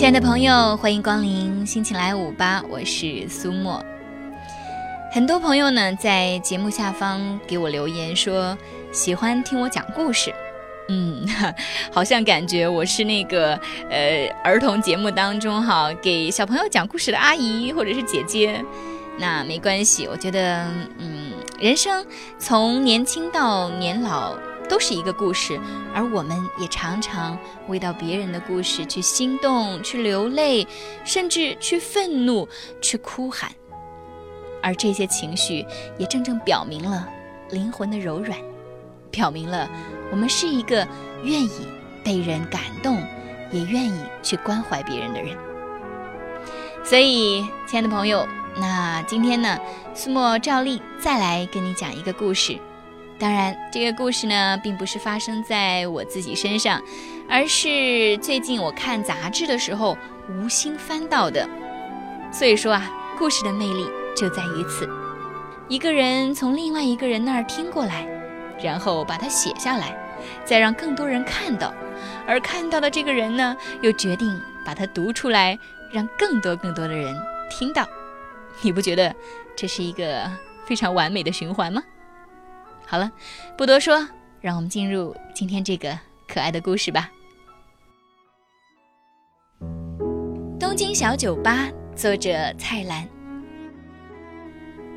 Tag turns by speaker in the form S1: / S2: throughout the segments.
S1: 亲爱的朋友，欢迎光临心情来五八，我是苏沫。很多朋友呢在节目下方给我留言说喜欢听我讲故事，嗯，好像感觉我是那个呃儿童节目当中哈给小朋友讲故事的阿姨或者是姐姐。那没关系，我觉得嗯，人生从年轻到年老。都是一个故事，而我们也常常为到别人的故事去心动、去流泪，甚至去愤怒、去哭喊，而这些情绪也正正表明了灵魂的柔软，表明了我们是一个愿意被人感动，也愿意去关怀别人的人。所以，亲爱的朋友，那今天呢，苏沫照例再来跟你讲一个故事。当然，这个故事呢，并不是发生在我自己身上，而是最近我看杂志的时候无心翻到的。所以说啊，故事的魅力就在于此：一个人从另外一个人那儿听过来，然后把它写下来，再让更多人看到，而看到的这个人呢，又决定把它读出来，让更多更多的人听到。你不觉得这是一个非常完美的循环吗？好了，不多说，让我们进入今天这个可爱的故事吧。东京小酒吧，作者蔡澜。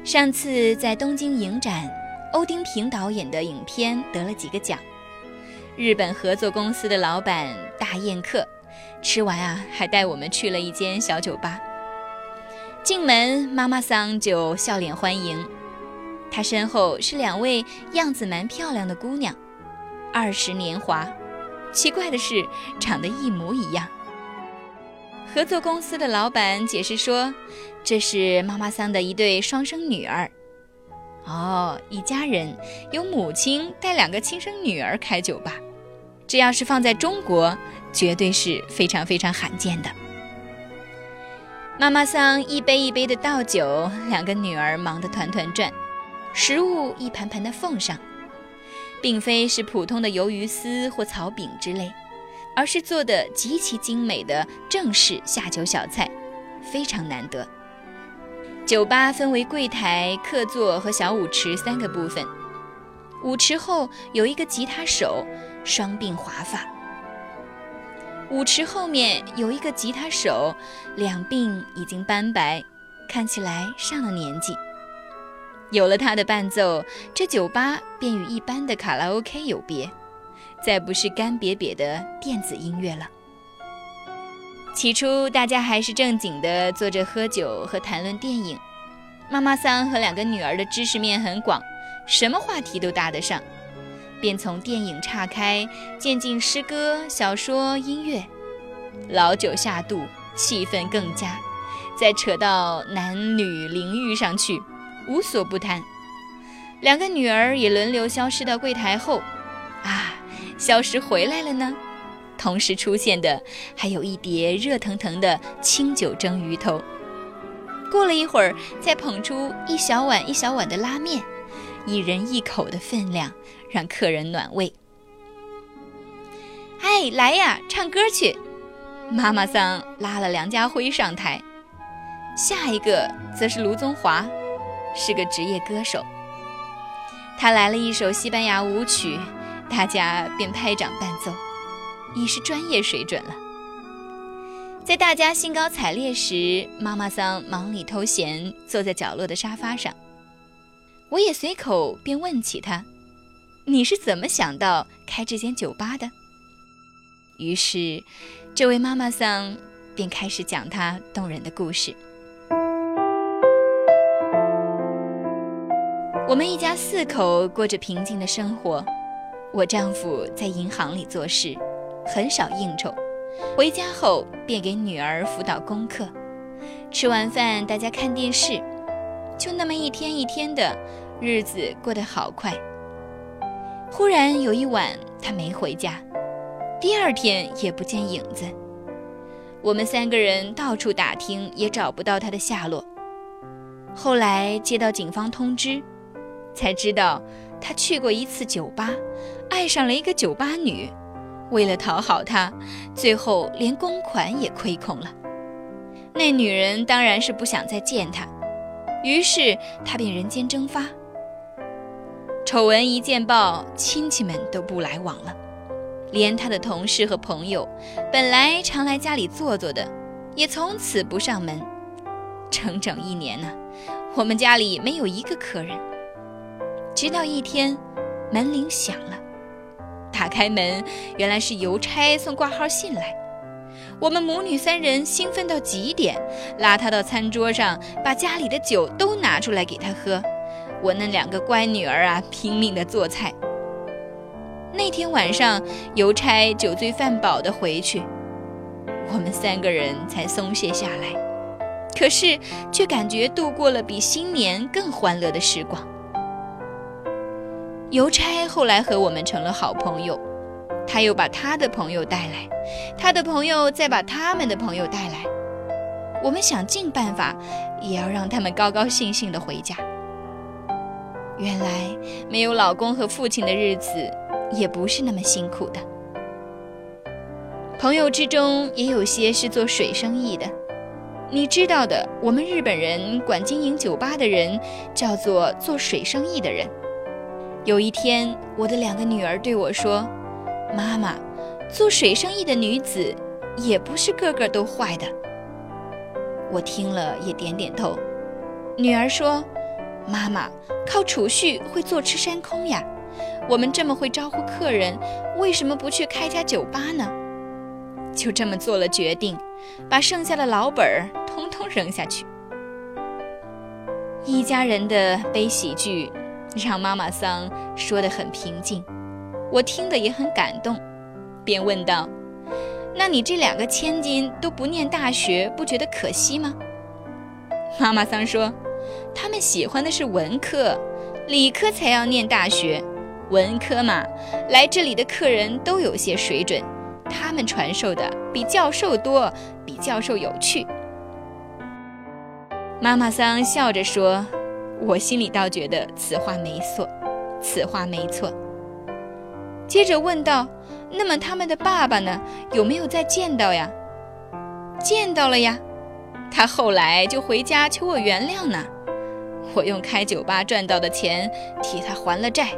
S1: 上次在东京影展，欧丁平导演的影片得了几个奖。日本合作公司的老板大宴客，吃完啊，还带我们去了一间小酒吧。进门，妈妈桑就笑脸欢迎。他身后是两位样子蛮漂亮的姑娘，二十年华。奇怪的是，长得一模一样。合作公司的老板解释说，这是妈妈桑的一对双生女儿。哦，一家人有母亲带两个亲生女儿开酒吧，这要是放在中国，绝对是非常非常罕见的。妈妈桑一杯一杯的倒酒，两个女儿忙得团团转。食物一盘盘的奉上，并非是普通的鱿鱼丝或草饼之类，而是做的极其精美的正式下酒小菜，非常难得。酒吧分为柜台、客座和小舞池三个部分。舞池后有一个吉他手，双鬓华发；舞池后面有一个吉他手，两鬓已经斑白，看起来上了年纪。有了他的伴奏，这酒吧便与一般的卡拉 OK 有别，再不是干瘪瘪的电子音乐了。起初，大家还是正经的坐着喝酒和谈论电影。妈妈桑和两个女儿的知识面很广，什么话题都搭得上，便从电影岔开，渐进诗歌、小说、音乐。老酒下肚，气氛更佳，再扯到男女淋浴上去。无所不谈，两个女儿也轮流消失到柜台后，啊，消失回来了呢。同时出现的还有一碟热腾腾的清酒蒸鱼头。过了一会儿，再捧出一小碗一小碗的拉面，一人一口的分量，让客人暖胃。哎，来呀，唱歌去！妈妈桑拉了梁家辉上台，下一个则是卢宗华。是个职业歌手，他来了一首西班牙舞曲，大家便拍掌伴奏，已是专业水准了。在大家兴高采烈时，妈妈桑忙里偷闲，坐在角落的沙发上。我也随口便问起他：“你是怎么想到开这间酒吧的？”于是，这位妈妈桑便开始讲她动人的故事。我们一家四口过着平静的生活。我丈夫在银行里做事，很少应酬。回家后便给女儿辅导功课。吃完饭，大家看电视。就那么一天一天的日子过得好快。忽然有一晚，他没回家，第二天也不见影子。我们三个人到处打听，也找不到他的下落。后来接到警方通知。才知道，他去过一次酒吧，爱上了一个酒吧女，为了讨好她，最后连公款也亏空了。那女人当然是不想再见他，于是他便人间蒸发。丑闻一见报，亲戚们都不来往了，连他的同事和朋友，本来常来家里坐坐的，也从此不上门。整整一年呢，我们家里没有一个客人。直到一天，门铃响了。打开门，原来是邮差送挂号信来。我们母女三人兴奋到极点，拉他到餐桌上，把家里的酒都拿出来给他喝。我那两个乖女儿啊，拼命地做菜。那天晚上，邮差酒醉饭饱的回去，我们三个人才松懈下来。可是，却感觉度过了比新年更欢乐的时光。邮差后来和我们成了好朋友，他又把他的朋友带来，他的朋友再把他们的朋友带来，我们想尽办法也要让他们高高兴兴的回家。原来没有老公和父亲的日子也不是那么辛苦的。朋友之中也有些是做水生意的，你知道的，我们日本人管经营酒吧的人叫做做水生意的人。有一天，我的两个女儿对我说：“妈妈，做水生意的女子也不是个个都坏的。”我听了也点点头。女儿说：“妈妈，靠储蓄会坐吃山空呀。我们这么会招呼客人，为什么不去开家酒吧呢？”就这么做了决定，把剩下的老本儿通通扔下去。一家人的悲喜剧。让妈妈桑说得很平静，我听得也很感动，便问道：“那你这两个千金都不念大学，不觉得可惜吗？”妈妈桑说：“他们喜欢的是文科，理科才要念大学。文科嘛，来这里的客人都有些水准，他们传授的比教授多，比教授有趣。”妈妈桑笑着说。我心里倒觉得此话没错，此话没错。接着问道：“那么他们的爸爸呢？有没有再见到呀？”“见到了呀，他后来就回家求我原谅呢。我用开酒吧赚到的钱替他还了债，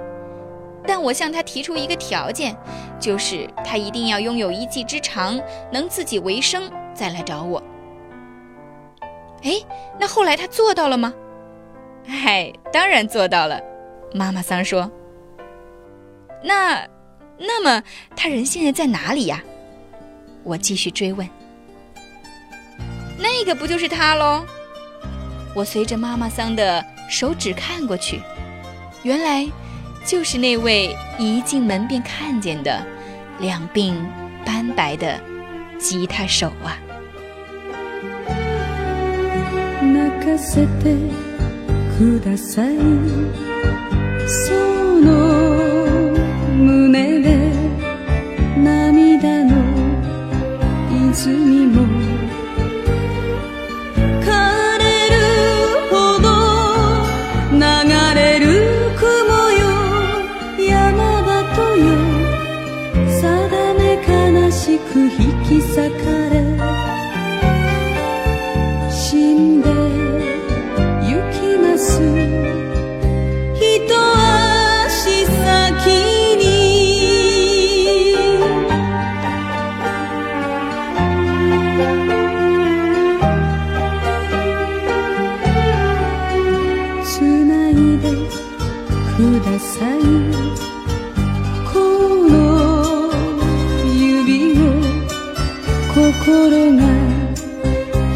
S1: 但我向他提出一个条件，就是他一定要拥有一技之长，能自己为生，再来找我。”“哎，那后来他做到了吗？”嗨，当然做到了，妈妈桑说。那，那么他人现在在哪里呀？我继续追问。那个不就是他喽？我随着妈妈桑的手指看过去，原来就是那位一进门便看见的两鬓斑白的吉他手啊。ください。その胸で涙の泉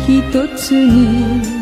S2: 一。